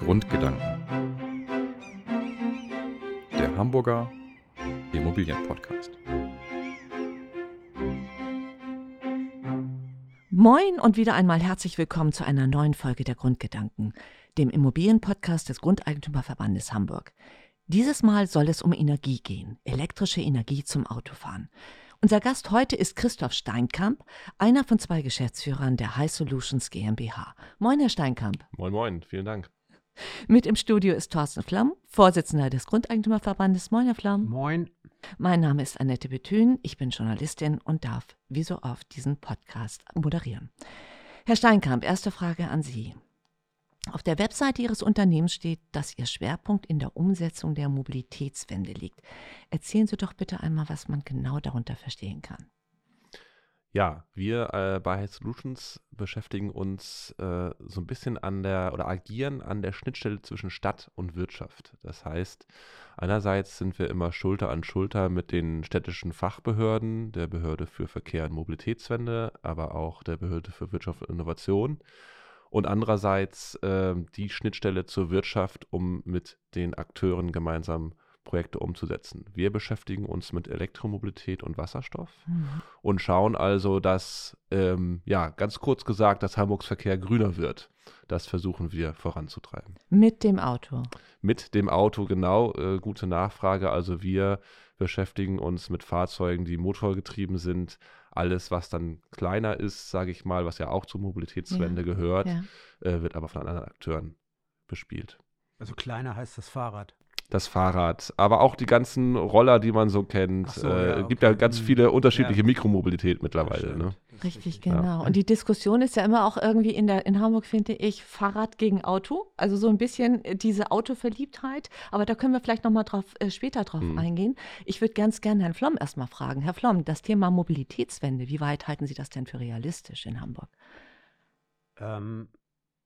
Grundgedanken. Der Hamburger Immobilienpodcast. Moin und wieder einmal herzlich willkommen zu einer neuen Folge der Grundgedanken, dem Immobilienpodcast des Grundeigentümerverbandes Hamburg. Dieses Mal soll es um Energie gehen, elektrische Energie zum Autofahren. Unser Gast heute ist Christoph Steinkamp, einer von zwei Geschäftsführern der High Solutions GmbH. Moin, Herr Steinkamp. Moin, moin, vielen Dank. Mit im Studio ist Thorsten Flamm, Vorsitzender des Grundeigentümerverbandes. Moin, Herr Flamm. Moin. Mein Name ist Annette Bethün, ich bin Journalistin und darf, wie so oft, diesen Podcast moderieren. Herr Steinkamp, erste Frage an Sie. Auf der Webseite Ihres Unternehmens steht, dass Ihr Schwerpunkt in der Umsetzung der Mobilitätswende liegt. Erzählen Sie doch bitte einmal, was man genau darunter verstehen kann. Ja, wir äh, bei Solutions beschäftigen uns äh, so ein bisschen an der oder agieren an der Schnittstelle zwischen Stadt und Wirtschaft. Das heißt, einerseits sind wir immer Schulter an Schulter mit den städtischen Fachbehörden, der Behörde für Verkehr und Mobilitätswende, aber auch der Behörde für Wirtschaft und Innovation und andererseits äh, die Schnittstelle zur Wirtschaft, um mit den Akteuren gemeinsam Projekte umzusetzen. Wir beschäftigen uns mit Elektromobilität und Wasserstoff mhm. und schauen also, dass, ähm, ja, ganz kurz gesagt, dass Hamburgs Verkehr grüner wird. Das versuchen wir voranzutreiben. Mit dem Auto. Mit dem Auto, genau. Äh, gute Nachfrage. Also wir beschäftigen uns mit Fahrzeugen, die motorgetrieben sind, alles, was dann kleiner ist, sage ich mal, was ja auch zur Mobilitätswende ja, gehört, ja. Äh, wird aber von anderen Akteuren bespielt. Also kleiner heißt das Fahrrad. Das Fahrrad, aber auch die ganzen Roller, die man so kennt. Es so, äh, ja, gibt ja ganz mhm. viele unterschiedliche Mikromobilität mittlerweile. Ne? Richtig, genau. Und die Diskussion ist ja immer auch irgendwie in, der, in Hamburg, finde ich, Fahrrad gegen Auto. Also so ein bisschen diese Autoverliebtheit. Aber da können wir vielleicht nochmal drauf, äh, später drauf mhm. eingehen. Ich würde ganz gerne Herrn Flom erstmal fragen. Herr Flom, das Thema Mobilitätswende, wie weit halten Sie das denn für realistisch in Hamburg? Ähm,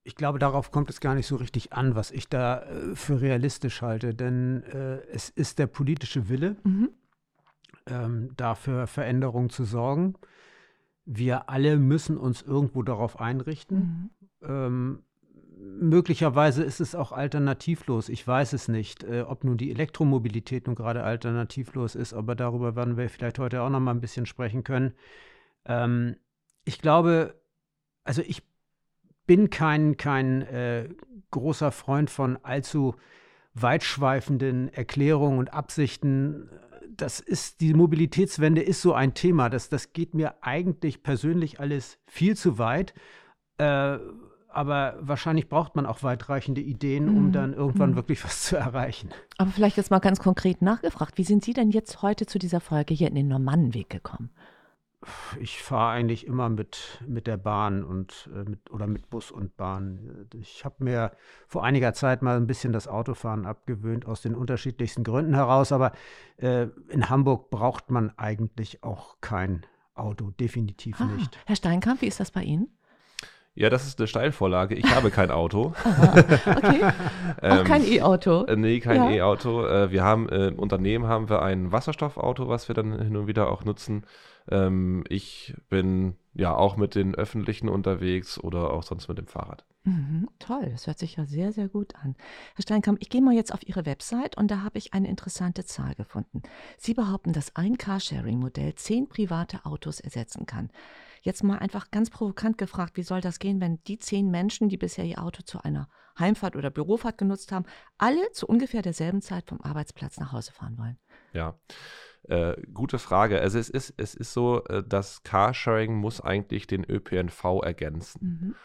ich glaube, darauf kommt es gar nicht so richtig an, was ich da äh, für realistisch halte. Denn äh, es ist der politische Wille, mhm. ähm, dafür Veränderungen zu sorgen. Wir alle müssen uns irgendwo darauf einrichten. Mhm. Ähm, möglicherweise ist es auch alternativlos. Ich weiß es nicht, äh, ob nun die Elektromobilität nun gerade alternativlos ist, aber darüber werden wir vielleicht heute auch noch mal ein bisschen sprechen können. Ähm, ich glaube, also ich bin kein, kein äh, großer Freund von allzu weitschweifenden Erklärungen und Absichten. Das ist, die Mobilitätswende ist so ein Thema. Das, das geht mir eigentlich persönlich alles viel zu weit. Äh, aber wahrscheinlich braucht man auch weitreichende Ideen, um mhm. dann irgendwann mhm. wirklich was zu erreichen. Aber vielleicht jetzt mal ganz konkret nachgefragt, wie sind Sie denn jetzt heute zu dieser Folge hier in den Normannenweg gekommen? Ich fahre eigentlich immer mit, mit der Bahn und äh, mit, oder mit Bus und Bahn. Ich habe mir vor einiger Zeit mal ein bisschen das Autofahren abgewöhnt, aus den unterschiedlichsten Gründen heraus. Aber äh, in Hamburg braucht man eigentlich auch kein Auto, definitiv ah, nicht. Herr Steinkamp, wie ist das bei Ihnen? Ja, das ist eine Steilvorlage. Ich habe kein Auto. okay. Auch kein ähm, E-Auto. Äh, nee, kein ja. E-Auto. Äh, wir haben äh, im Unternehmen haben wir ein Wasserstoffauto, was wir dann hin und wieder auch nutzen. Ähm, ich bin ja auch mit den Öffentlichen unterwegs oder auch sonst mit dem Fahrrad. Mhm, toll, das hört sich ja sehr, sehr gut an. Herr Steinkamp, ich gehe mal jetzt auf Ihre Website und da habe ich eine interessante Zahl gefunden. Sie behaupten, dass ein Carsharing-Modell zehn private Autos ersetzen kann. Jetzt mal einfach ganz provokant gefragt, wie soll das gehen, wenn die zehn Menschen, die bisher ihr Auto zu einer Heimfahrt oder Bürofahrt genutzt haben, alle zu ungefähr derselben Zeit vom Arbeitsplatz nach Hause fahren wollen? Ja. Äh, gute Frage. Also es ist, es ist so, äh, dass Carsharing muss eigentlich den ÖPNV ergänzen. Mhm.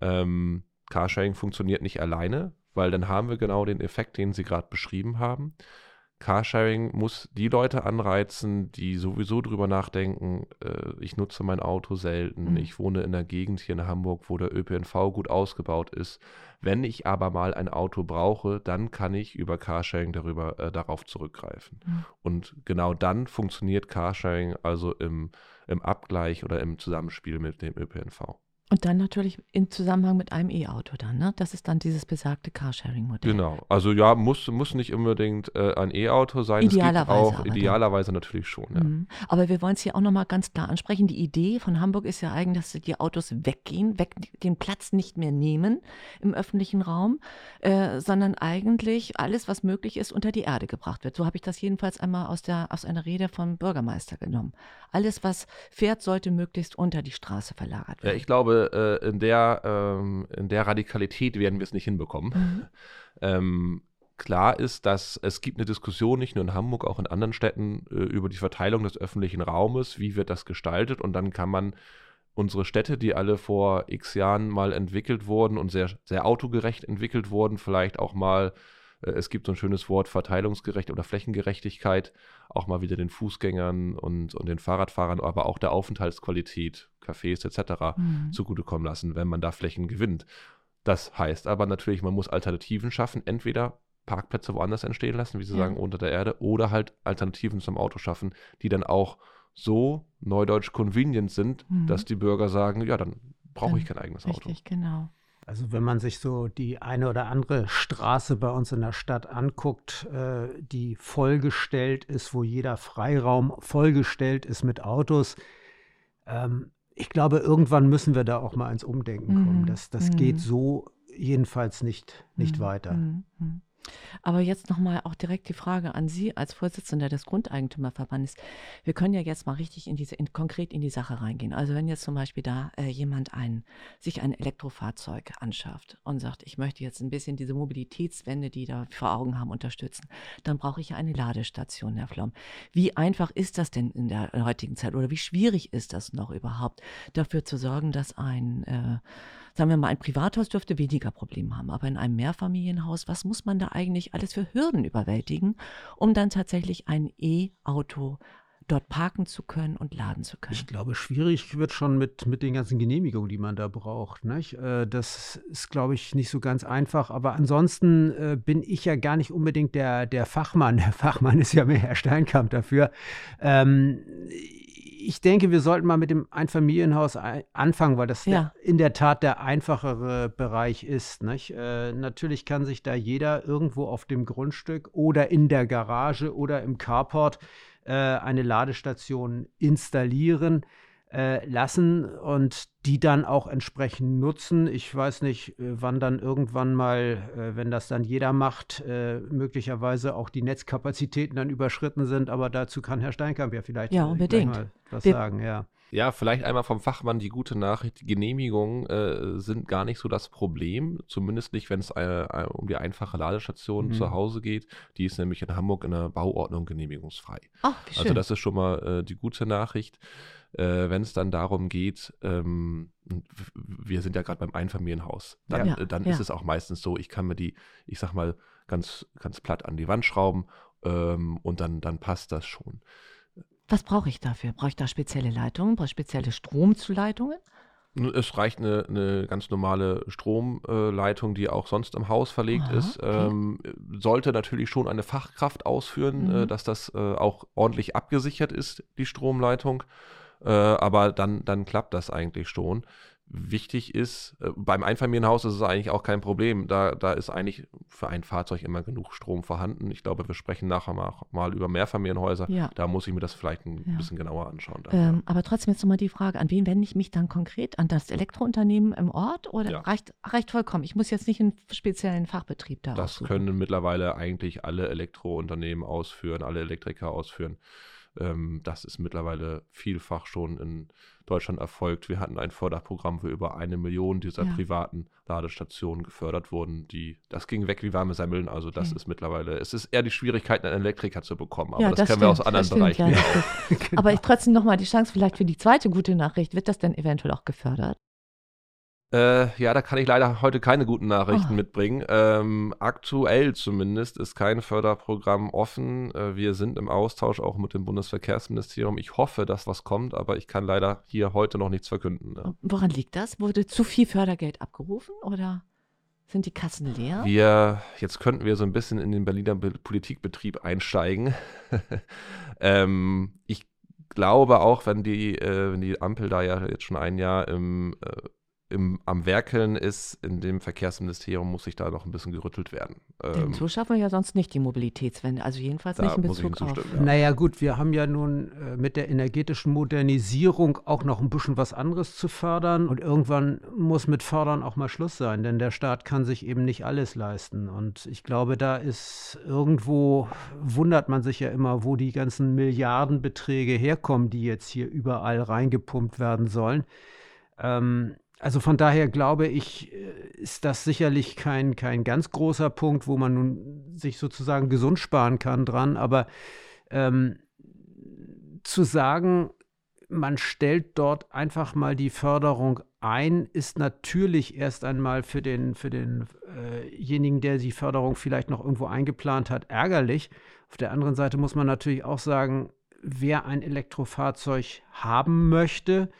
Ähm, Carsharing funktioniert nicht alleine, weil dann haben wir genau den Effekt, den Sie gerade beschrieben haben. Carsharing muss die Leute anreizen, die sowieso drüber nachdenken, äh, ich nutze mein Auto selten, mhm. ich wohne in einer Gegend hier in Hamburg, wo der ÖPNV gut ausgebaut ist. Wenn ich aber mal ein Auto brauche, dann kann ich über Carsharing darüber, äh, darauf zurückgreifen. Mhm. Und genau dann funktioniert Carsharing also im, im Abgleich oder im Zusammenspiel mit dem ÖPNV. Und dann natürlich im Zusammenhang mit einem E-Auto dann, ne? Das ist dann dieses besagte Carsharing-Modell. Genau. Also ja, muss, muss nicht unbedingt äh, ein E-Auto sein. Idealerweise auch dann. idealerweise natürlich schon. Ja. Mhm. Aber wir wollen es hier auch nochmal ganz klar ansprechen. Die Idee von Hamburg ist ja eigentlich, dass die Autos weggehen, weg, den Platz nicht mehr nehmen im öffentlichen Raum, äh, sondern eigentlich alles, was möglich ist, unter die Erde gebracht wird. So habe ich das jedenfalls einmal aus, der, aus einer Rede vom Bürgermeister genommen. Alles, was fährt, sollte möglichst unter die Straße verlagert Ja, werden. ich glaube, äh, in, der, ähm, in der Radikalität werden wir es nicht hinbekommen. Mhm. Ähm, klar ist, dass es gibt eine Diskussion, nicht nur in Hamburg, auch in anderen Städten, äh, über die Verteilung des öffentlichen Raumes, wie wird das gestaltet und dann kann man unsere Städte, die alle vor x Jahren mal entwickelt wurden und sehr, sehr autogerecht entwickelt wurden, vielleicht auch mal, es gibt so ein schönes Wort, Verteilungsgerecht oder Flächengerechtigkeit, auch mal wieder den Fußgängern und, und den Fahrradfahrern, aber auch der Aufenthaltsqualität, Cafés etc. Mhm. zugutekommen lassen, wenn man da Flächen gewinnt. Das heißt aber natürlich, man muss Alternativen schaffen, entweder Parkplätze woanders entstehen lassen, wie Sie Ja. sagen, unter der Erde, oder halt Alternativen zum Auto schaffen, die dann auch so neudeutsch convenient sind, Mhm. dass die Bürger sagen, ja, dann brauche ich kein eigenes Auto. Richtig, genau. Also wenn man sich so die eine oder andere Straße bei uns in der Stadt anguckt, äh, die vollgestellt ist, wo jeder Freiraum vollgestellt ist mit Autos, ähm, ich glaube, irgendwann müssen wir da auch mal ins Umdenken kommen. Mhm, Das, das mhm. geht so jedenfalls nicht, nicht Mhm, weiter. mhm, mhm. Aber jetzt nochmal auch direkt die Frage an Sie als Vorsitzender des Grundeigentümerverbandes. Wir können ja jetzt mal richtig in diese, in, konkret in die Sache reingehen. Also wenn jetzt zum Beispiel da äh, jemand ein, sich ein Elektrofahrzeug anschafft und sagt, ich möchte jetzt ein bisschen diese Mobilitätswende, die da vor Augen haben, unterstützen, dann brauche ich ja eine Ladestation, Herr Flom. Wie einfach ist das denn in der heutigen Zeit oder wie schwierig ist das noch überhaupt, dafür zu sorgen, dass ein äh, sagen wir mal, ein Privathaus dürfte weniger Probleme haben, aber in einem Mehrfamilienhaus, was muss man da eigentlich alles für Hürden überwältigen, um dann tatsächlich ein E-Auto dort parken zu können und laden zu können? Ich glaube, schwierig wird schon mit, mit den ganzen Genehmigungen, die man da braucht. Nicht? Äh, Das ist, glaube ich, nicht so ganz einfach. Aber ansonsten äh, bin ich ja gar nicht unbedingt der, der Fachmann. Der Fachmann ist ja mehr Herr Steinkamp dafür. Ähm, ich denke, wir sollten mal mit dem Einfamilienhaus ein- anfangen, weil das Ja. in der Tat der einfachere Bereich ist. Äh, natürlich kann sich da jeder irgendwo auf dem Grundstück oder in der Garage oder im Carport äh, eine Ladestation installieren äh, lassen und die dann auch entsprechend nutzen. Ich weiß nicht, äh, wann dann irgendwann mal, äh, wenn das dann jeder macht, möglicherweise auch die Netzkapazitäten dann überschritten sind, aber dazu kann Herr Steinkamp ja vielleicht Ja, unbedingt. mal was Wir- sagen, ja. Ja, vielleicht einmal vom Fachmann die gute Nachricht. Genehmigungen äh, sind gar nicht so das Problem. Zumindest nicht, wenn es äh, äh, um die einfache Ladestation Mhm. zu Hause geht. Die ist nämlich in Hamburg in der Bauordnung genehmigungsfrei. Ach, wie schön. Also das ist schon mal äh, die gute Nachricht. Äh, wenn es dann darum geht, ähm, wir sind ja gerade beim Einfamilienhaus, dann, Ja. dann Ja. ist es auch meistens so, ich kann mir die, ich sag mal, ganz, ganz platt an die Wand schrauben ähm, und dann, dann passt das schon. Was brauche ich dafür? Brauche ich da spezielle Leitungen? Brauche ich spezielle Stromzuleitungen? Es reicht eine, eine ganz normale Stromleitung, die auch sonst im Haus verlegt Aha, ist. okay. Ähm, sollte natürlich schon eine Fachkraft ausführen, Mhm. äh, dass das äh, auch ordentlich abgesichert ist, die Stromleitung. Äh, aber dann, dann klappt das eigentlich schon. Wichtig ist, äh, beim Einfamilienhaus ist es eigentlich auch kein Problem. Da, da ist eigentlich für ein Fahrzeug immer genug Strom vorhanden. Ich glaube, wir sprechen nachher mal, über Mehrfamilienhäuser. Ja. Da muss ich mir das vielleicht ein Ja. bisschen genauer anschauen. Ähm, aber trotzdem jetzt nochmal die Frage, an wen wende ich mich dann konkret? An das Elektrounternehmen im Ort oder Ja. reicht, reicht vollkommen? Ich muss jetzt nicht einen speziellen Fachbetrieb da Das aussuchen. können mittlerweile eigentlich alle Elektrounternehmen ausführen, alle Elektriker ausführen. Ähm, das ist mittlerweile vielfach schon in Deutschland erfolgt. Wir hatten ein Förderprogramm, wo über eine Million dieser Ja. privaten Ladestationen gefördert wurden. Die, das ging weg wie warme Semmeln. Also das Okay. ist mittlerweile, es ist eher die Schwierigkeit, einen Elektriker zu bekommen. Aber Ja, das, kennen wir aus anderen das stimmt, Bereichen. ja, das stimmt. Aber ich trotzdem nochmal die Chance vielleicht für die zweite gute Nachricht. Wird das denn eventuell auch gefördert? Äh, ja, da kann ich leider heute keine guten Nachrichten Oh. mitbringen. Ähm, aktuell zumindest ist kein Förderprogramm offen. Äh, wir sind im Austausch auch mit dem Bundesverkehrsministerium. Ich hoffe, dass was kommt, aber ich kann leider hier heute noch nichts verkünden. Ne? Woran liegt das? Wurde zu viel Fördergeld abgerufen oder sind die Kassen leer? Wir, jetzt könnten wir so ein bisschen in den Berliner Be Politikbetrieb einsteigen. ähm, ich glaube auch, wenn die, äh, wenn die Ampel da ja jetzt schon ein Jahr im, äh, im, am Werkeln ist, in dem Verkehrsministerium muss sich da noch ein bisschen gerüttelt werden. Denn Ähm, so schaffen wir ja sonst nicht die Mobilitätswende, also jedenfalls Da nicht in Bezug auf. ja. Naja, gut, wir haben ja nun äh, mit der energetischen Modernisierung auch noch ein bisschen was anderes zu fördern. Und irgendwann muss mit Fördern auch mal Schluss sein, denn der Staat kann sich eben nicht alles leisten. Und ich glaube, da ist irgendwo, wundert man sich ja immer, wo die ganzen Milliardenbeträge herkommen, die jetzt hier überall reingepumpt werden sollen. Ähm, also von daher glaube ich, äh, ist das sicherlich kein, kein ganz großer Punkt, wo man nun sich sozusagen gesund sparen kann dran. Aber ähm, zu sagen, man stellt dort einfach mal die Förderung ein, ist natürlich erst einmal für den für denjenigen, der die Förderung vielleicht noch irgendwo eingeplant hat, ärgerlich. Auf der anderen Seite muss man natürlich auch sagen, wer ein Elektrofahrzeug haben möchte,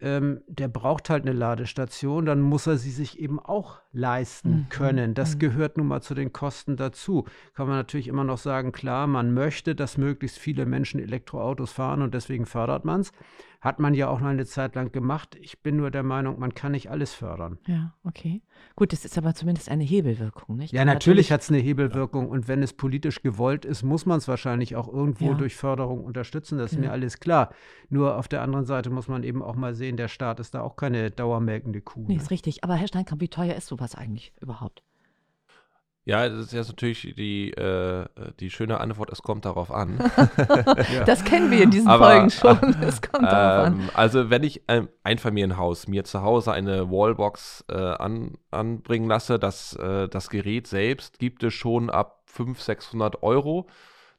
ähm, der braucht halt eine Ladestation, dann muss er sie sich eben auch leisten Mhm, können. Das mhm. gehört nun mal zu den Kosten dazu. Kann man natürlich immer noch sagen, klar, man möchte, dass möglichst viele Menschen Elektroautos fahren und deswegen fördert man es. Hat man ja auch noch eine Zeit lang gemacht. Ich bin nur der Meinung, man kann nicht alles fördern. Ja, okay. Gut, das ist aber zumindest eine Hebelwirkung, nicht? Ja, natürlich hat es eine Hebelwirkung und wenn es politisch gewollt ist, muss man es wahrscheinlich auch irgendwo Ja. durch Förderung unterstützen. Das ist Ja. mir alles klar. Nur auf der anderen Seite muss man eben auch mal sehen, der Staat ist da auch keine dauermelkende Kuh. Nee, ne? ist richtig. Aber Herr Steinkamp, wie teuer ist sowas eigentlich überhaupt? ja, das ist jetzt natürlich die, äh, die schöne Antwort, es kommt darauf an. Das kennen wir in diesen Aber, Folgen schon. Das kommt darauf an. Ähm, also wenn ich ein Einfamilienhaus mir zu Hause eine Wallbox äh, an, anbringen lasse, das, äh, das Gerät selbst gibt es schon ab 500, 600 Euro.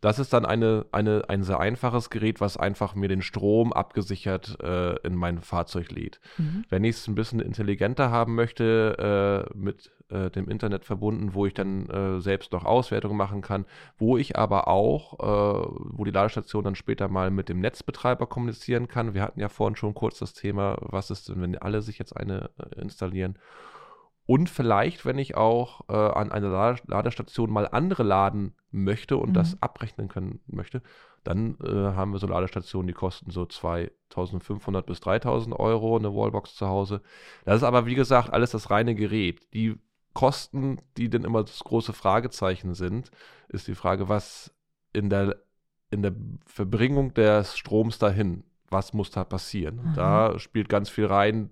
Das ist dann eine, eine, ein sehr einfaches Gerät, was einfach mir den Strom abgesichert äh, in mein Fahrzeug lädt. Mhm. Wenn ich es ein bisschen intelligenter haben möchte, äh, mit äh, dem Internet verbunden, wo ich dann äh, selbst noch Auswertungen machen kann, wo ich aber auch, äh, wo die Ladestation dann später mal mit dem Netzbetreiber kommunizieren kann. Wir hatten ja vorhin schon kurz das Thema, was ist denn, wenn alle sich jetzt eine äh, installieren? Und vielleicht, wenn ich auch äh, an einer Lade- Ladestation mal andere laden möchte und Mhm. das abrechnen können möchte, dann äh, haben wir so Ladestationen, die kosten so 2500 bis 3000 Euro, eine Wallbox zu Hause. Das ist aber, wie gesagt, alles das reine Gerät. Die Kosten, die dann immer das große Fragezeichen sind, ist die Frage, was in der, in der Verbringung des Stroms dahin, was muss da passieren? Mhm. Da spielt ganz viel rein.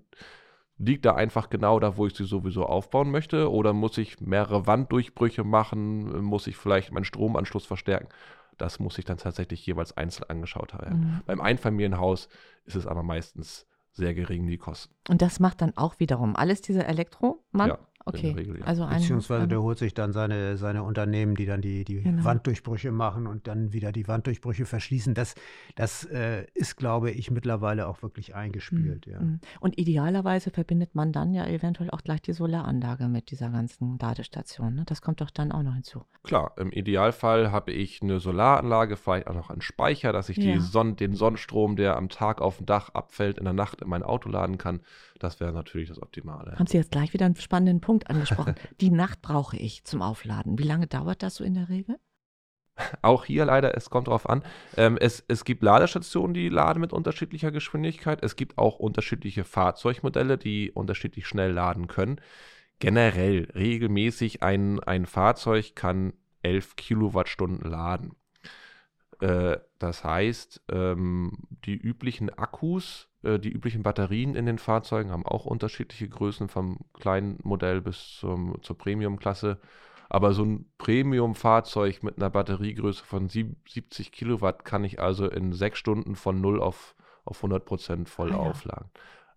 Liegt da einfach genau da, wo ich sie sowieso aufbauen möchte? Oder muss ich mehrere Wanddurchbrüche machen? Muss ich vielleicht meinen Stromanschluss verstärken? Das muss ich dann tatsächlich jeweils einzeln angeschaut haben. Mhm. Beim Einfamilienhaus ist es aber meistens sehr gering, die Kosten. Und das macht dann auch wiederum alles dieser Elektromann? Ja, okay. in der Regel, ja. Also ein, Beziehungsweise ein, der holt sich dann seine, seine Unternehmen, die dann die, die Genau. Wanddurchbrüche machen und dann wieder die Wanddurchbrüche verschließen. Das, das äh, ist, glaube ich, mittlerweile auch wirklich eingespielt. Ja. Mhm. Und idealerweise verbindet man dann ja eventuell auch gleich die Solaranlage mit dieser ganzen Ladestation. Ne? Das kommt doch dann auch noch hinzu. Klar, im Idealfall habe ich eine Solaranlage, vielleicht auch noch einen Speicher, dass ich Ja. die Sonn den Sonnenstrom, der am Tag auf dem Dach abfällt, in der Nacht in mein Auto laden kann. Das wäre natürlich das Optimale. Haben Sie jetzt gleich wieder einen spannenden Punkt angesprochen. die Nacht brauche ich zum Aufladen. Wie lange dauert das so in der Regel? Auch hier leider, es kommt darauf an. Ähm, es, es gibt Ladestationen, die laden mit unterschiedlicher Geschwindigkeit. Es gibt auch unterschiedliche Fahrzeugmodelle, die unterschiedlich schnell laden können. Generell, regelmäßig ein, ein Fahrzeug kann 11 Kilowattstunden laden. Äh, das heißt, ähm, die üblichen Akkus, die üblichen Batterien in den Fahrzeugen haben auch unterschiedliche Größen, vom kleinen Modell bis zum, zur Premium-Klasse. Aber so ein Premium-Fahrzeug mit einer Batteriegröße von sieb- 70 Kilowatt kann ich also in sechs Stunden von 0 auf, auf 100 Prozent voll Ah ja. aufladen.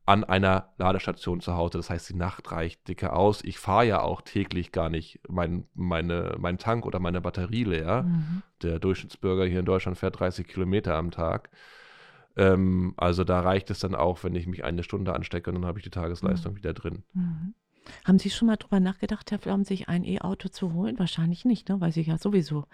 An einer Ladestation zu Hause. Das heißt, die Nacht reicht dicke aus. Ich fahre ja auch täglich gar nicht mein, meine, meinen Tank oder meine Batterie leer. Mhm. Der Durchschnittsbürger hier in Deutschland fährt 30 Kilometer am Tag. Ähm, also da reicht es dann auch, wenn ich mich eine Stunde anstecke und dann habe ich die Tagesleistung wieder drin. Mhm. Haben Sie schon mal drüber nachgedacht, Herr Flaum, sich ein E-Auto zu holen? Wahrscheinlich nicht, ne? weil Sie ja sowieso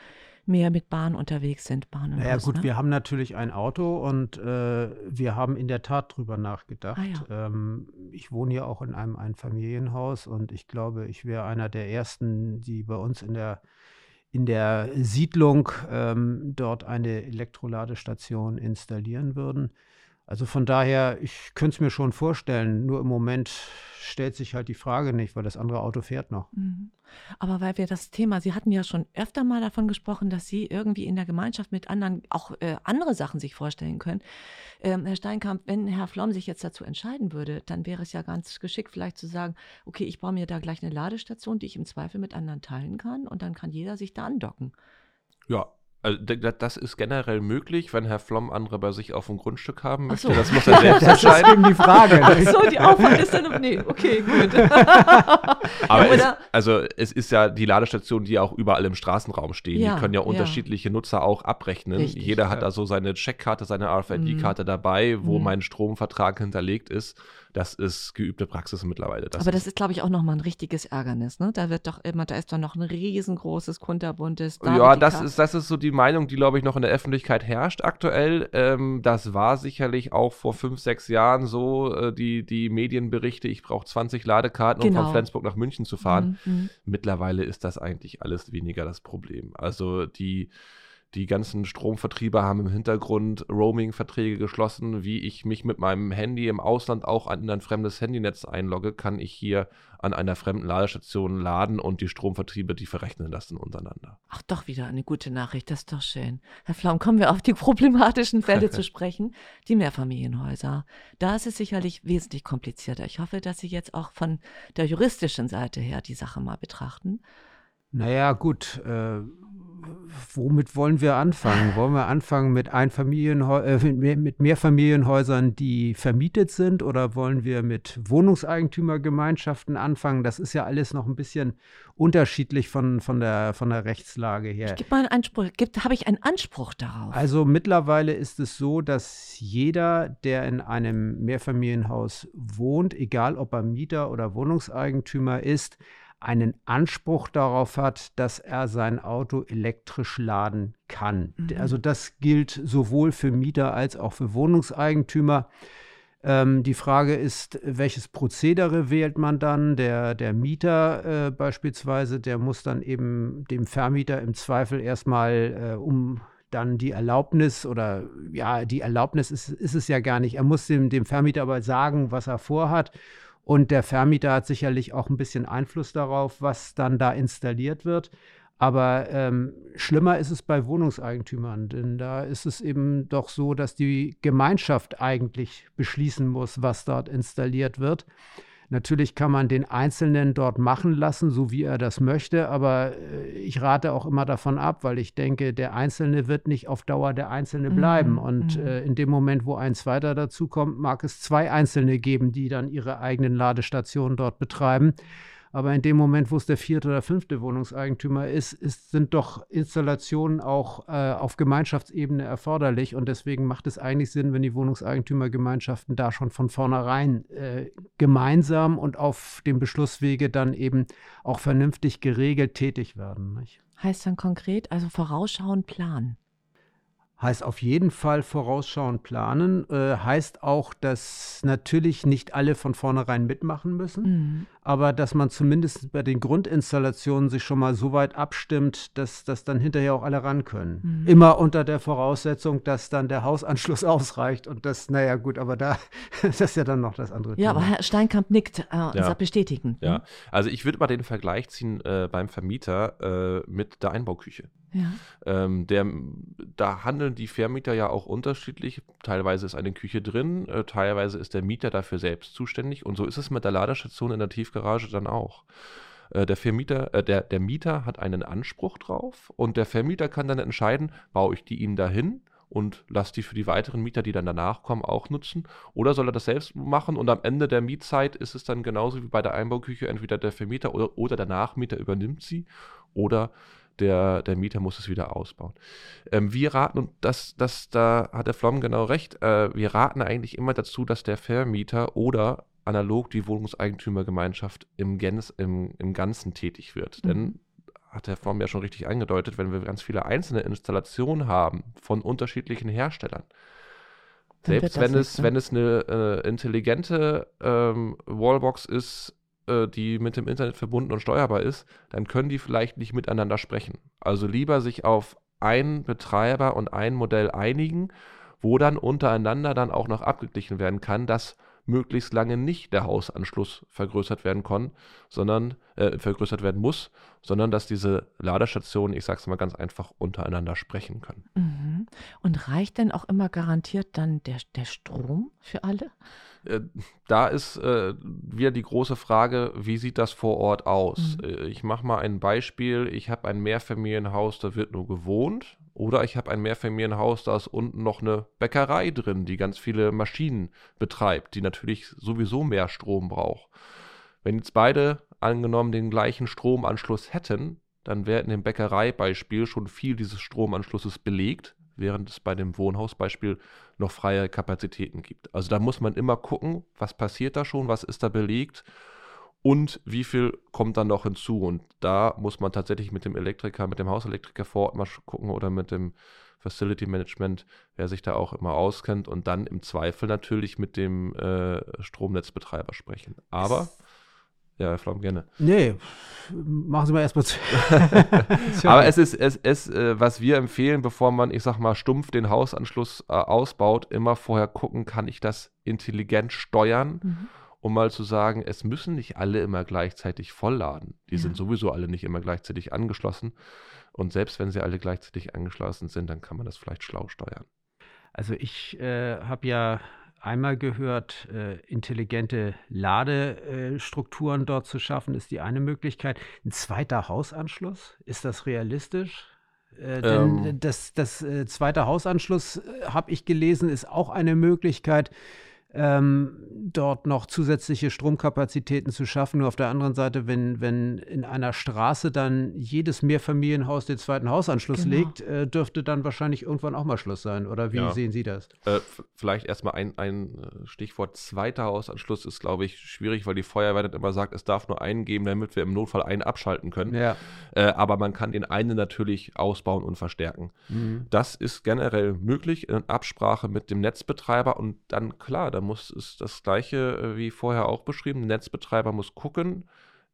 mehr mit Bahn unterwegs sind. Bahn und Naja Bus, gut, ne? wir haben natürlich ein Auto und äh, wir haben in der Tat drüber nachgedacht. Ah, ähm, ich wohne ja auch in einem Einfamilienhaus und ich glaube, ich wäre einer der ersten, die bei uns in der in der Siedlung ähm, dort eine Elektroladestation installieren würden. Also von daher, ich könnte es mir schon vorstellen, nur im Moment stellt sich halt die Frage nicht, weil das andere Auto fährt noch. Mhm. Aber weil wir das Thema, Sie hatten ja schon öfter mal davon gesprochen, dass Sie irgendwie in der Gemeinschaft mit anderen auch äh, andere Sachen sich vorstellen können. Ähm, Herr Steinkamp, wenn Herr Flom sich jetzt dazu entscheiden würde, dann wäre es ja ganz geschickt, vielleicht zu sagen, okay, ich baue mir da gleich eine Ladestation, die ich im Zweifel mit anderen teilen kann und dann kann jeder sich da andocken. Ja, also, das ist generell möglich, wenn Herr Flom andere bei sich auf dem Grundstück haben möchte. So. Das muss er selbst das entscheiden. ist eben die Frage. Ach so, die Aufwand ist dann. Nee, okay, gut. Aber Ja, es, also es ist ja die Ladestationen, die auch überall im Straßenraum stehen. Ja, die können ja ja. unterschiedliche Nutzer auch abrechnen. Richtig, Jeder hat da so seine Checkkarte, seine RFID-Karte dabei, wo Mhm. mein Stromvertrag hinterlegt ist. Das ist geübte Praxis mittlerweile. Das Aber das ist, glaube ich, auch nochmal ein richtiges Ärgernis. Ne? Da wird doch immer, da ist doch noch ein riesengroßes kunterbuntes. da ja, das ist, das ist so die Meinung, die, glaube ich, noch in der Öffentlichkeit herrscht aktuell. Ähm, das war sicherlich auch vor fünf, sechs Jahren so, äh, die, die Medienberichte, ich brauche 20 Ladekarten, um Genau. von Flensburg nach München zu fahren. Mhm, mhm. Mittlerweile ist das eigentlich alles weniger das Problem. Also die, die ganzen Stromvertriebe haben im Hintergrund Roaming-Verträge geschlossen. Wie ich mich mit meinem Handy im Ausland auch an ein fremdes Handynetz einlogge, kann ich hier an einer fremden Ladestation laden und die Stromvertriebe, die verrechnen das dann untereinander. Ach, doch wieder eine gute Nachricht, das ist doch schön. Herr Flaum, kommen wir auf die problematischen Fälle zu sprechen. Die Mehrfamilienhäuser. Da ist es sicherlich wesentlich komplizierter. Ich hoffe, dass Sie jetzt auch von der juristischen Seite her die Sache mal betrachten. Naja, gut. Äh, womit wollen wir anfangen? Wollen wir anfangen mit, äh, mit mehr- mit Mehrfamilienhäusern, die vermietet sind, oder wollen wir mit Wohnungseigentümergemeinschaften anfangen? Das ist ja alles noch ein bisschen unterschiedlich von, von, der, von der Rechtslage her. Ich gebe mal einen Anspruch. Gibt, habe ich einen Anspruch darauf? Also mittlerweile ist es so, dass jeder, der in einem Mehrfamilienhaus wohnt, egal ob er Mieter oder Wohnungseigentümer ist, einen Anspruch darauf hat, dass er sein Auto elektrisch laden kann. Mhm. Also das gilt sowohl für Mieter als auch für Wohnungseigentümer. Ähm, die Frage ist, welches Prozedere wählt man dann? Der, der Mieter äh, beispielsweise, der muss dann eben dem Vermieter im Zweifel erstmal äh, um dann die Erlaubnis oder ja, die Erlaubnis ist, ist es ja gar nicht. Er muss dem, dem Vermieter aber sagen, was er vorhat. Und der Vermieter hat sicherlich auch ein bisschen Einfluss darauf, was dann da installiert wird. Aber ähm, schlimmer ist es bei Wohnungseigentümern, denn da ist es eben doch so, dass die Gemeinschaft eigentlich beschließen muss, was dort installiert wird. Natürlich kann man den Einzelnen dort machen lassen, so wie er das möchte, aber äh, ich rate auch immer davon ab, weil ich denke, der Einzelne wird nicht auf Dauer der Einzelne Mhm, bleiben. Und mhm. äh, in dem Moment, wo ein zweiter dazukommt, mag es zwei Einzelne geben, die dann ihre eigenen Ladestationen dort betreiben. Aber in dem Moment, wo es der vierte oder fünfte Wohnungseigentümer ist, ist sind doch Installationen auch äh, auf Gemeinschaftsebene erforderlich. Und deswegen macht es eigentlich Sinn, wenn die Wohnungseigentümergemeinschaften da schon von vornherein äh, gemeinsam und auf dem Beschlusswege dann eben auch vernünftig geregelt tätig werden. Nicht? Heißt dann konkret, also vorausschauen, planen. Heißt auf jeden Fall vorausschauend planen. Äh, heißt auch, dass natürlich nicht alle von vornherein mitmachen müssen, Mhm. aber dass man zumindest bei den Grundinstallationen sich schon mal so weit abstimmt, dass, dass dann hinterher auch alle ran können. Mhm. Immer unter der Voraussetzung, dass dann der Hausanschluss ausreicht und das, naja gut, aber da, das ist ja dann noch das andere Ja, Thema. aber Herr Steinkamp nickt äh, und Ja. sagt bestätigend. Ja, ne? also ich würde mal den Vergleich ziehen äh, beim Vermieter äh, mit der Einbauküche. Ja. Ähm, der, da handeln die Vermieter ja auch unterschiedlich. Teilweise ist eine Küche drin, äh, teilweise ist der Mieter dafür selbst zuständig. Und so ist es mit der Ladestation in der Tiefgarage dann auch. Äh, der, Vermieter, äh, der, der Mieter hat einen Anspruch drauf und der Vermieter kann dann entscheiden, baue ich die ihm dahin und lasse die für die weiteren Mieter, die dann danach kommen, auch nutzen. Oder soll er das selbst machen und am Ende der Mietzeit ist es dann genauso wie bei der Einbauküche, entweder der Vermieter oder, oder der Nachmieter übernimmt sie oder der, der Mieter muss es wieder ausbauen. Ähm, wir raten, und das, das, da hat der Flom genau recht, äh, wir raten eigentlich immer dazu, dass der Vermieter oder analog die Wohnungseigentümergemeinschaft im, Gens, im, im Ganzen tätig wird. Mhm. Denn hat der Flom ja schon richtig angedeutet, wenn wir ganz viele einzelne Installationen haben von unterschiedlichen Herstellern, Dann selbst wenn es, ne? wenn es eine äh, intelligente ähm, Wallbox ist, äh, die mit dem Internet verbunden und steuerbar ist, dann können die vielleicht nicht miteinander sprechen. Also lieber sich auf einen Betreiber und ein Modell einigen, wo dann untereinander dann auch noch abgeglichen werden kann, dass möglichst lange nicht der Hausanschluss vergrößert werden kann, sondern äh, vergrößert werden muss, sondern dass diese Ladestationen, ich sage es mal ganz einfach, untereinander sprechen können. Mhm. Und reicht denn auch immer garantiert dann der, der Strom für alle? Äh, da ist äh, wieder die große Frage, wie sieht das vor Ort aus? Mhm. Äh, ich mache mal ein Beispiel. Ich habe ein Mehrfamilienhaus, da wird nur gewohnt. Oder ich habe ein Mehrfamilienhaus, da ist unten noch eine Bäckerei drin, die ganz viele Maschinen betreibt, die natürlich sowieso mehr Strom braucht. Wenn jetzt beide angenommen den gleichen Stromanschluss hätten, dann wäre in dem Bäckereibeispiel schon viel dieses Stromanschlusses belegt während es bei dem Wohnhausbeispiel noch freie Kapazitäten gibt. Also da muss man immer gucken, was passiert da schon, was ist da belegt und wie viel kommt dann noch hinzu. Und da muss man tatsächlich mit dem Elektriker, mit dem Hauselektriker vor Ort mal gucken oder mit dem Facility Management, wer sich da auch immer auskennt und dann im Zweifel natürlich mit dem äh, Stromnetzbetreiber sprechen. Aber ja, Herr Flaum, gerne. Nee, machen Sie mal erstmal zu. Aber es ist, es, es äh, was wir empfehlen, bevor man, ich sag mal, stumpf den Hausanschluss äh, ausbaut, immer vorher gucken, kann ich das intelligent steuern, mhm. um mal zu sagen, es müssen nicht alle immer gleichzeitig vollladen. Die ja. sind sowieso alle nicht immer gleichzeitig angeschlossen. Und selbst wenn sie alle gleichzeitig angeschlossen sind, dann kann man das vielleicht schlau steuern. Also ich äh, habe ja einmal gehört, äh, intelligente Ladestrukturen dort zu schaffen, ist die eine Möglichkeit. Ein zweiter Hausanschluss, ist das realistisch? Äh, denn ähm. das, das äh, zweite Hausanschluss, äh, habe ich gelesen, ist auch eine Möglichkeit, ähm, dort noch zusätzliche Stromkapazitäten zu schaffen. Nur auf der anderen Seite, wenn, wenn in einer Straße dann jedes Mehrfamilienhaus den zweiten Hausanschluss genau. legt, äh, dürfte dann wahrscheinlich irgendwann auch mal Schluss sein. Oder wie ja. sehen Sie das? Äh, vielleicht erstmal ein, ein äh, Stichwort zweiter Hausanschluss ist, glaube ich, schwierig, weil die Feuerwehr dann immer sagt, es darf nur einen geben, damit wir im Notfall einen abschalten können. Ja. Äh, aber man kann den einen natürlich ausbauen und verstärken. Mhm. Das ist generell möglich in Absprache mit dem Netzbetreiber und dann klar, da muss ist das gleiche äh, wie vorher auch beschrieben. Netzbetreiber muss gucken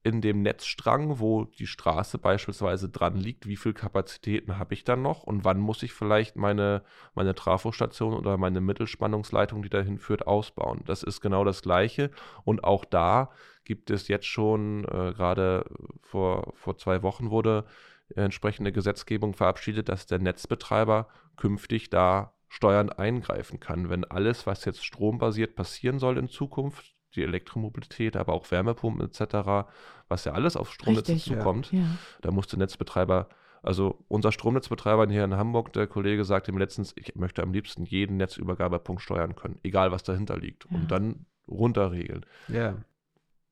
in dem Netzstrang, wo die Straße beispielsweise dran liegt, wie viel Kapazitäten habe ich dann noch und wann muss ich vielleicht meine, meine Trafostation oder meine Mittelspannungsleitung, die dahin führt, ausbauen. Das ist genau das Gleiche. Und auch da gibt es jetzt schon, äh, gerade vor, vor zwei Wochen wurde entsprechende Gesetzgebung verabschiedet, dass der Netzbetreiber künftig da Steuern eingreifen kann, wenn alles, was jetzt strombasiert passieren soll in Zukunft, die Elektromobilität, aber auch Wärmepumpen etc., was ja alles auf Stromnetze zukommt, ja. Ja. da muss der Netzbetreiber, also unser Stromnetzbetreiber hier in Hamburg, der Kollege sagte mir letztens, ich möchte am liebsten jeden Netzübergabepunkt steuern können, egal was dahinter liegt, ja. und dann runterregeln. Ja.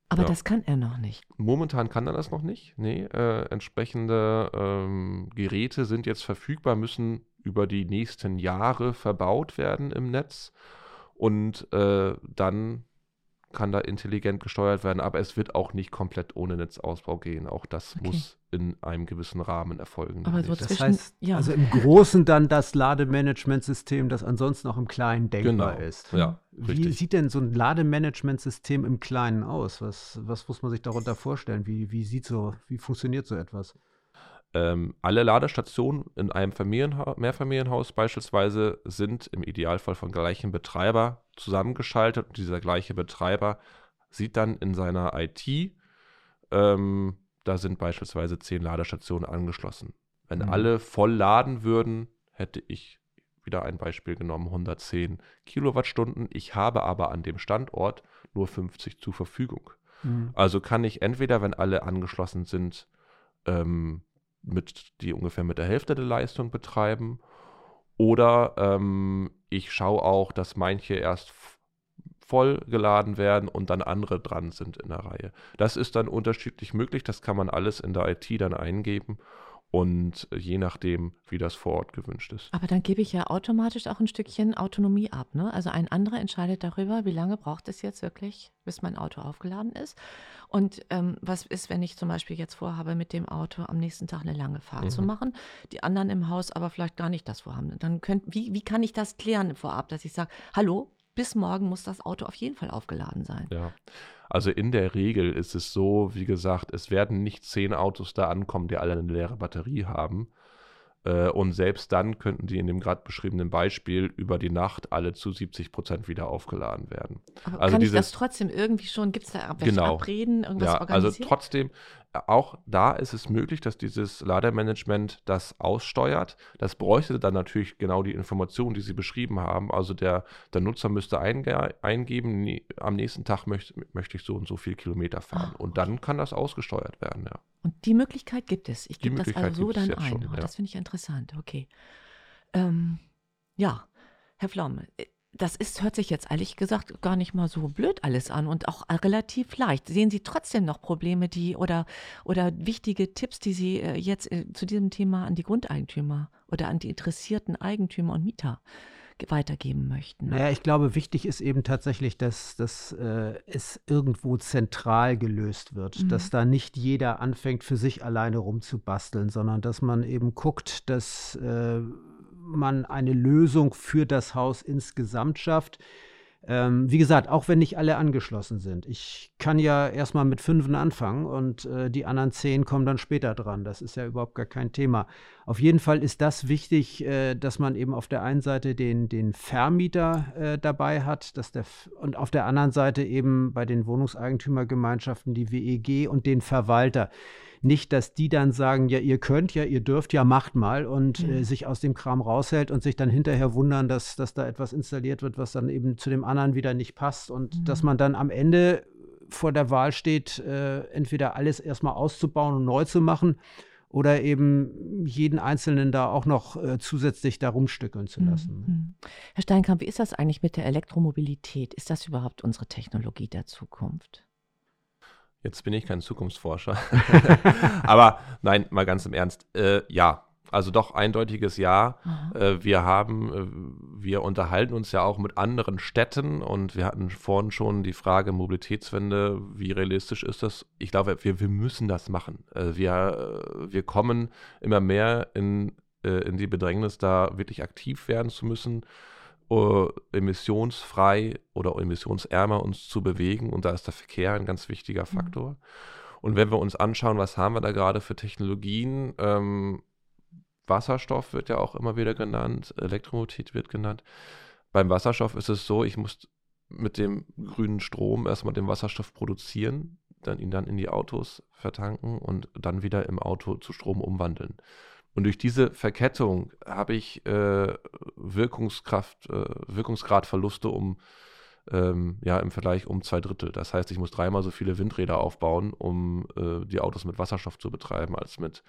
Aber das kann er noch nicht. Momentan kann er das noch nicht. Nee, äh, entsprechende ähm, Geräte sind jetzt verfügbar, müssen über die nächsten Jahre verbaut werden im Netz und äh, dann kann da intelligent gesteuert werden, aber es wird auch nicht komplett ohne Netzausbau gehen. Auch das okay. muss in einem gewissen Rahmen erfolgen. Aber so das heißt, ja. also im Großen dann das Lademanagementsystem, das ansonsten auch im Kleinen denkbar genau. ist. Ja, Wie richtig. sieht denn so ein Lademanagementsystem im Kleinen aus? Was, was muss man sich darunter vorstellen? Wie, wie sieht so, wie funktioniert so etwas? Ähm, alle Ladestationen in einem Familienha Mehrfamilienhaus beispielsweise sind im Idealfall von gleichem Betreiber zusammengeschaltet und dieser gleiche Betreiber sieht dann in seiner IT, ähm, da sind beispielsweise zehn Ladestationen angeschlossen. Wenn mhm. alle voll laden würden, hätte ich wieder ein Beispiel genommen, 110 Kilowattstunden. Ich habe aber an dem Standort nur 50 zur Verfügung. Mhm. Also kann ich entweder, wenn alle angeschlossen sind, ähm, mit, die ungefähr mit der Hälfte der Leistung betreiben. Oder ähm, ich schaue auch, dass manche erst voll geladen werden und dann andere dran sind in der Reihe. Das ist dann unterschiedlich möglich, das kann man alles in der IT dann eingeben und je nachdem, wie das vor Ort gewünscht ist. Aber dann gebe ich ja automatisch auch ein Stückchen Autonomie ab. Ne? Also ein anderer entscheidet darüber, wie lange braucht es jetzt wirklich, bis mein Auto aufgeladen ist. Und ähm, was ist, wenn ich zum Beispiel jetzt vorhabe, mit dem Auto am nächsten Tag eine lange Fahrt mhm. zu machen, die anderen im Haus aber vielleicht gar nicht das vorhaben. Dann könnt, wie, wie kann ich das klären vorab, dass ich sage, hallo, bis morgen muss das Auto auf jeden Fall aufgeladen sein. Ja. Also in der Regel ist es so, wie gesagt, es werden nicht zehn Autos da ankommen, die alle eine leere Batterie haben. Äh, und selbst dann könnten die in dem gerade beschriebenen Beispiel über die Nacht alle zu 70 Prozent wieder aufgeladen werden. Aber also kann dieses, ich das trotzdem irgendwie schon, gibt es da welche genau, Abreden, irgendwas ja, Also trotzdem, auch da ist es möglich, dass dieses Lademanagement das aussteuert. Das bräuchte dann natürlich genau die Informationen, die Sie beschrieben haben. Also der, der Nutzer müsste einge eingeben, nee, am nächsten Tag möchte, möchte ich so und so viel Kilometer fahren. Ah, und dann kann das ausgesteuert werden, ja. Und die Möglichkeit gibt es. Ich gebe das also so dann ein. Schon, oh, ja. Das finde ich interessant. Okay. Ähm, ja, Herr äh, das ist, hört sich jetzt ehrlich gesagt gar nicht mal so blöd alles an und auch relativ leicht. Sehen Sie trotzdem noch Probleme, die oder, oder wichtige Tipps, die Sie äh, jetzt äh, zu diesem Thema an die Grundeigentümer oder an die interessierten Eigentümer und Mieter weitergeben möchten? Naja, ich glaube, wichtig ist eben tatsächlich, dass, dass äh, es irgendwo zentral gelöst wird, mhm. dass da nicht jeder anfängt, für sich alleine rumzubasteln, sondern dass man eben guckt, dass äh, man eine Lösung für das Haus insgesamt schafft. Ähm, wie gesagt, auch wenn nicht alle angeschlossen sind. Ich kann ja erstmal mit fünfen anfangen und äh, die anderen zehn kommen dann später dran. Das ist ja überhaupt gar kein Thema. Auf jeden Fall ist das wichtig, äh, dass man eben auf der einen Seite den, den Vermieter äh, dabei hat dass der, und auf der anderen Seite eben bei den Wohnungseigentümergemeinschaften die WEG und den Verwalter. Nicht, dass die dann sagen, ja, ihr könnt ja, ihr dürft ja, macht mal und mhm. äh, sich aus dem Kram raushält und sich dann hinterher wundern, dass, dass da etwas installiert wird, was dann eben zu dem anderen wieder nicht passt und mhm. dass man dann am Ende vor der Wahl steht, äh, entweder alles erstmal auszubauen und neu zu machen oder eben jeden Einzelnen da auch noch äh, zusätzlich da rumstückeln zu lassen. Mhm. Herr Steinkamp, wie ist das eigentlich mit der Elektromobilität? Ist das überhaupt unsere Technologie der Zukunft? Jetzt bin ich kein Zukunftsforscher. Aber nein, mal ganz im Ernst. Äh, ja, also doch eindeutiges Ja. Äh, wir haben, äh, wir unterhalten uns ja auch mit anderen Städten und wir hatten vorhin schon die Frage Mobilitätswende. Wie realistisch ist das? Ich glaube, wir, wir müssen das machen. Äh, wir, äh, wir kommen immer mehr in, äh, in die Bedrängnis, da wirklich aktiv werden zu müssen uh, emissionsfrei oder emissionsärmer uns zu bewegen. Und da ist der Verkehr ein ganz wichtiger mhm. Faktor. Mhm. Und wenn wir uns anschauen, was haben wir da gerade für Technologien, ähm, Wasserstoff wird ja auch immer wieder genannt, Elektromobilität wird genannt. Beim Wasserstoff ist es so, ich muss mit dem grünen Strom erstmal den Wasserstoff produzieren, dann ihn dann in die Autos vertanken und dann wieder im Auto zu Strom umwandeln. Und durch diese Verkettung habe ich äh, Wirkungskraft, äh, Wirkungsgradverluste um ähm, ja im Vergleich um zwei Drittel. Das heißt, ich muss dreimal so viele Windräder aufbauen, um äh, die Autos mit Wasserstoff zu betreiben, als mit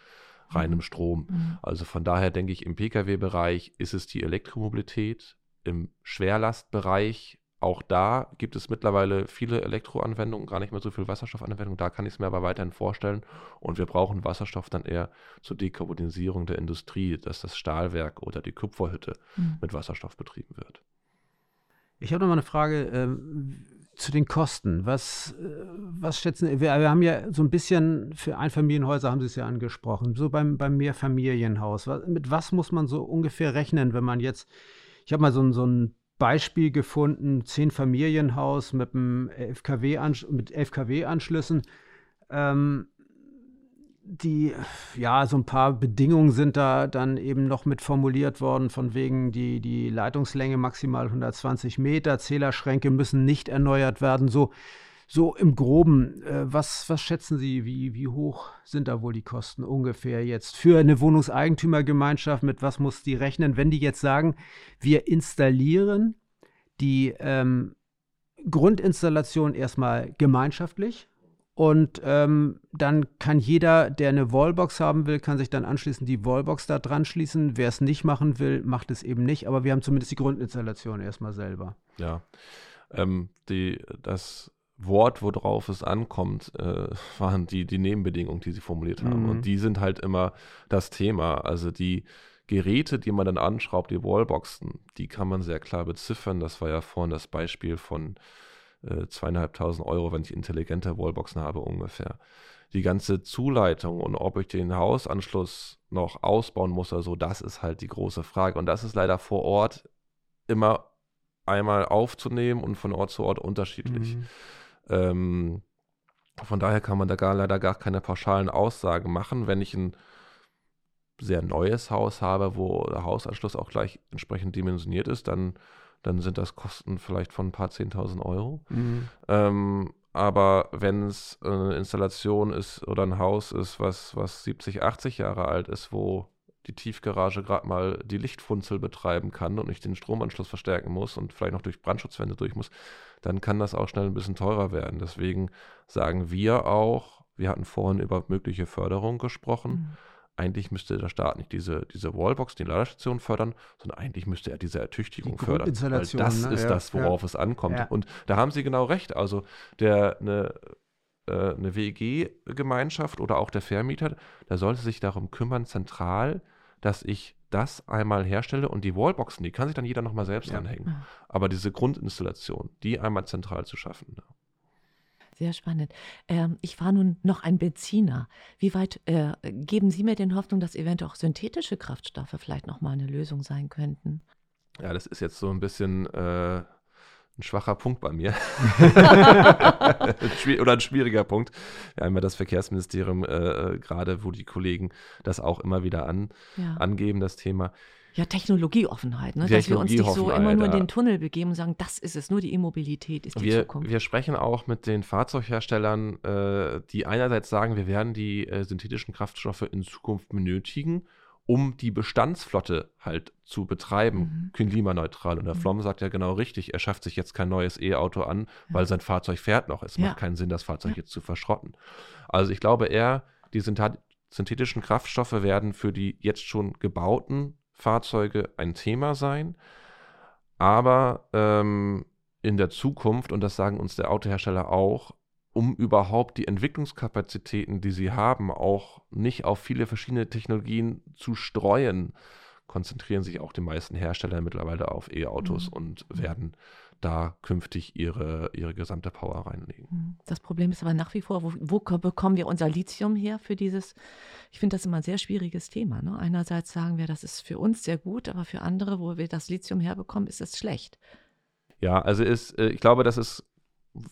reinem mhm. Strom. Mhm. Also von daher denke ich, im Pkw-Bereich ist es die Elektromobilität, im Schwerlastbereich auch da gibt es mittlerweile viele Elektroanwendungen, gar nicht mehr so viel Wasserstoffanwendungen. Da kann ich es mir aber weiterhin vorstellen. Und wir brauchen Wasserstoff dann eher zur Dekarbonisierung der Industrie, dass das Stahlwerk oder die Kupferhütte mhm. mit Wasserstoff betrieben wird. Ich habe noch mal eine Frage ähm, zu den Kosten. Was, äh, was schätzen wir? Wir haben ja so ein bisschen für Einfamilienhäuser haben Sie es ja angesprochen. So beim, beim Mehrfamilienhaus. mit was muss man so ungefähr rechnen, wenn man jetzt ich habe mal so, so ein Beispiel gefunden, zehn Familienhaus mit, einem 11 kW mit 11 kW-Anschlüssen. Ähm, die, ja, so ein paar Bedingungen sind da dann eben noch mit formuliert worden, von wegen die, die Leitungslänge maximal 120 Meter, Zählerschränke müssen nicht erneuert werden. So, so im Groben, äh, was, was schätzen Sie, wie, wie hoch sind da wohl die Kosten ungefähr jetzt für eine Wohnungseigentümergemeinschaft? Mit was muss die rechnen, wenn die jetzt sagen, wir installieren die ähm, Grundinstallation erstmal gemeinschaftlich und ähm, dann kann jeder, der eine Wallbox haben will, kann sich dann anschließend die Wallbox da dran schließen. Wer es nicht machen will, macht es eben nicht. Aber wir haben zumindest die Grundinstallation erstmal selber. Ja, ähm, die, das Wort, worauf es ankommt, äh, waren die, die Nebenbedingungen, die sie formuliert haben. Mhm. Und die sind halt immer das Thema. Also die Geräte, die man dann anschraubt, die Wallboxen, die kann man sehr klar beziffern. Das war ja vorhin das Beispiel von äh, zweieinhalbtausend Euro, wenn ich intelligente Wallboxen habe ungefähr. Die ganze Zuleitung und ob ich den Hausanschluss noch ausbauen muss oder so, das ist halt die große Frage. Und das ist leider vor Ort immer einmal aufzunehmen und von Ort zu Ort unterschiedlich. Mhm. Ähm, von daher kann man da gar, leider gar keine pauschalen Aussagen machen. Wenn ich ein sehr neues Haus habe, wo der Hausanschluss auch gleich entsprechend dimensioniert ist, dann, dann sind das Kosten vielleicht von ein paar 10.000 Euro. Mhm. Ähm, aber wenn es eine Installation ist oder ein Haus ist, was, was 70, 80 Jahre alt ist, wo die Tiefgarage gerade mal die Lichtfunzel betreiben kann und ich den Stromanschluss verstärken muss und vielleicht noch durch Brandschutzwände durch muss, dann kann das auch schnell ein bisschen teurer werden. Deswegen sagen wir auch, wir hatten vorhin über mögliche Förderung gesprochen. Mhm. Eigentlich müsste der Staat nicht diese, diese Wallbox, die Ladestation fördern, sondern eigentlich müsste er diese Ertüchtigung die fördern. Weil das ne? ist ja, das, worauf ja. es ankommt. Ja. Und da haben Sie genau recht. Also der, eine, äh, eine WEG-Gemeinschaft oder auch der Vermieter, der sollte sich darum kümmern, zentral dass ich das einmal herstelle und die Wallboxen, die kann sich dann jeder nochmal selbst ja. anhängen. Aber diese Grundinstallation, die einmal zentral zu schaffen. Sehr spannend. Ähm, ich war nun noch ein Benziner. Wie weit äh, geben Sie mir den Hoffnung, dass eventuell auch synthetische Kraftstoffe vielleicht nochmal eine Lösung sein könnten? Ja, das ist jetzt so ein bisschen äh, ein schwacher Punkt bei mir. Oder ein schwieriger Punkt. Wir haben ja das Verkehrsministerium äh, gerade, wo die Kollegen das auch immer wieder an, ja. angeben, das Thema. Ja, Technologieoffenheit, ne? dass wir uns nicht so immer nur in den Tunnel begeben und sagen, das ist es, nur die Immobilität ist die wir, Zukunft. Wir sprechen auch mit den Fahrzeugherstellern, äh, die einerseits sagen, wir werden die äh, synthetischen Kraftstoffe in Zukunft benötigen um die Bestandsflotte halt zu betreiben, mhm. klimaneutral. Und der mhm. Flom sagt ja genau richtig, er schafft sich jetzt kein neues E-Auto an, ja. weil sein Fahrzeug fährt noch. Es ja. macht keinen Sinn, das Fahrzeug ja. jetzt zu verschrotten. Also ich glaube eher, die synthetischen Kraftstoffe werden für die jetzt schon gebauten Fahrzeuge ein Thema sein. Aber ähm, in der Zukunft, und das sagen uns der Autohersteller auch, um überhaupt die Entwicklungskapazitäten, die sie haben, auch nicht auf viele verschiedene Technologien zu streuen, konzentrieren sich auch die meisten Hersteller mittlerweile auf E-Autos mhm. und werden da künftig ihre, ihre gesamte Power reinlegen. Mhm. Das Problem ist aber nach wie vor, wo, wo bekommen wir unser Lithium her für dieses, ich finde das immer ein sehr schwieriges Thema. Ne? Einerseits sagen wir, das ist für uns sehr gut, aber für andere, wo wir das Lithium herbekommen, ist es schlecht. Ja, also ist, äh, ich glaube, das ist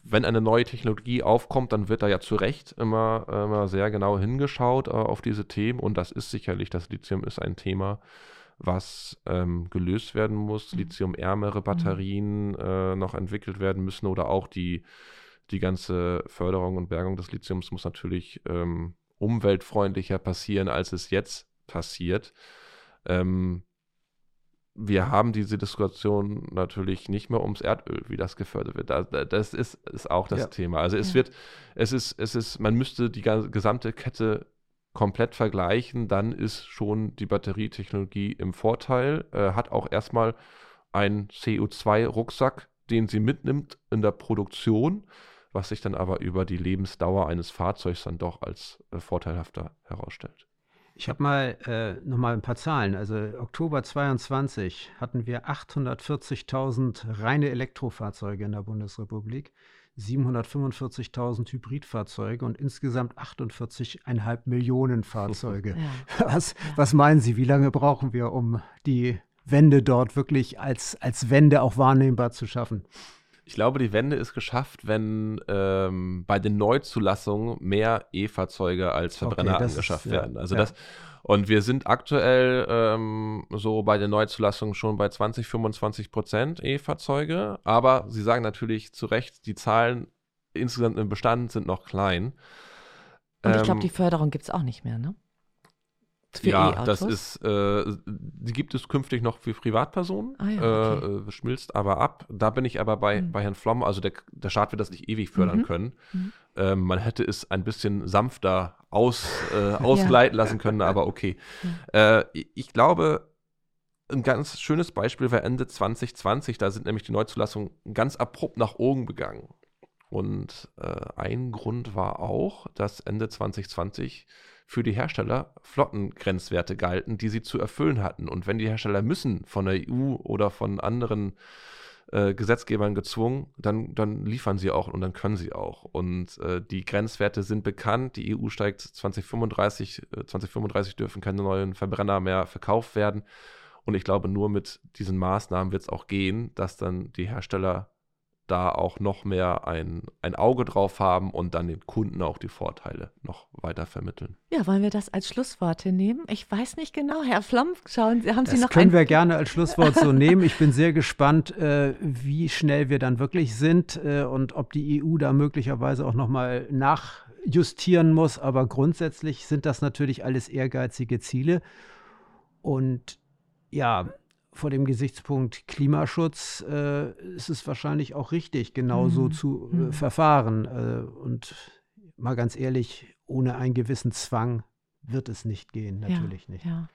wenn eine neue Technologie aufkommt, dann wird da ja zu Recht immer, immer sehr genau hingeschaut äh, auf diese Themen und das ist sicherlich, das Lithium ist ein Thema, was ähm, gelöst werden muss. Mhm. Lithiumärmere mhm. Batterien äh, noch entwickelt werden müssen oder auch die, die ganze Förderung und Bergung des Lithiums muss natürlich ähm, umweltfreundlicher passieren, als es jetzt passiert. Ähm, wir haben diese Diskussion natürlich nicht mehr ums Erdöl, wie das gefördert wird. Das ist, ist auch das ja. Thema. Also es ja. wird, es ist, es ist, man müsste die gesamte Kette komplett vergleichen, dann ist schon die Batterietechnologie im Vorteil, äh, hat auch erstmal einen CO2-Rucksack, den sie mitnimmt in der Produktion, was sich dann aber über die Lebensdauer eines Fahrzeugs dann doch als äh, vorteilhafter herausstellt. Ich habe mal äh, noch mal ein paar Zahlen. Also Oktober 22 hatten wir 840.000 reine Elektrofahrzeuge in der Bundesrepublik, 745.000 Hybridfahrzeuge und insgesamt 48,5 Millionen Fahrzeuge. Ja. Was, was meinen Sie, wie lange brauchen wir, um die Wende dort wirklich als, als Wende auch wahrnehmbar zu schaffen? Ich glaube, die Wende ist geschafft, wenn ähm, bei den Neuzulassungen mehr E-Fahrzeuge als Verbrenner okay, angeschafft ist, werden. Also ja. das und wir sind aktuell ähm, so bei den Neuzulassungen schon bei 20, 25 Prozent E-Fahrzeuge. Aber Sie sagen natürlich zu Recht, die Zahlen insgesamt im Bestand sind noch klein. Und ich glaube, ähm, die Förderung gibt es auch nicht mehr, ne? Für ja, e das ist, äh, die gibt es künftig noch für Privatpersonen, ah, ja, okay. äh, schmilzt aber ab. Da bin ich aber bei, mhm. bei Herrn Flom, also der, der Staat wird das nicht ewig fördern mhm. können. Mhm. Ähm, man hätte es ein bisschen sanfter aus, äh, ausgleiten ja. lassen können, aber okay. Äh, ich glaube, ein ganz schönes Beispiel war Ende 2020, da sind nämlich die Neuzulassungen ganz abrupt nach oben gegangen. Und äh, ein Grund war auch, dass Ende 2020 für die Hersteller Flottengrenzwerte galten, die sie zu erfüllen hatten. Und wenn die Hersteller müssen von der EU oder von anderen äh, Gesetzgebern gezwungen, dann, dann liefern sie auch und dann können sie auch. Und äh, die Grenzwerte sind bekannt. Die EU steigt 2035, äh, 2035 dürfen keine neuen Verbrenner mehr verkauft werden. Und ich glaube, nur mit diesen Maßnahmen wird es auch gehen, dass dann die Hersteller da auch noch mehr ein, ein Auge drauf haben und dann den Kunden auch die Vorteile noch weiter vermitteln. Ja, wollen wir das als Schlussworte nehmen? Ich weiß nicht genau, Herr Flom, schauen Sie, haben Sie das noch können ein wir gerne als Schlusswort so nehmen. Ich bin sehr gespannt, äh, wie schnell wir dann wirklich sind äh, und ob die EU da möglicherweise auch nochmal nachjustieren muss. Aber grundsätzlich sind das natürlich alles ehrgeizige Ziele. Und ja, vor dem Gesichtspunkt Klimaschutz äh, ist es wahrscheinlich auch richtig, genauso Mhm. zu äh, Mhm. verfahren. Äh, und mal ganz ehrlich, ohne einen gewissen Zwang wird es nicht gehen, natürlich ja, nicht. Ja.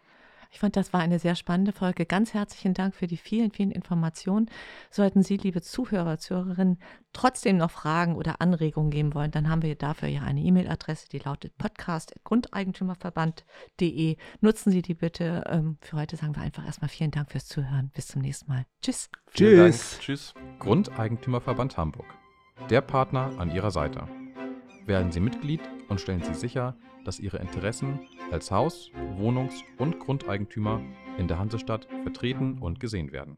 Ich fand, das war eine sehr spannende Folge. Ganz herzlichen Dank für die vielen, vielen Informationen. Sollten Sie, liebe Zuhörer, Zuhörerinnen, trotzdem noch Fragen oder Anregungen geben wollen, dann haben wir dafür ja eine E-Mail-Adresse, die lautet podcast.grundeigentümerverband.de. Nutzen Sie die bitte. Ähm, Für heute sagen wir einfach erstmal vielen Dank fürs Zuhören. Bis zum nächsten Mal. Tschüss. Tschüss. Tschüss. Grundeigentümerverband Hamburg. Der Partner an Ihrer Seite. Werden Sie Mitglied und stellen Sie sicher, dass Ihre Interessen als Haus-, Wohnungs- und Grundeigentümer in der Hansestadt vertreten und gesehen werden.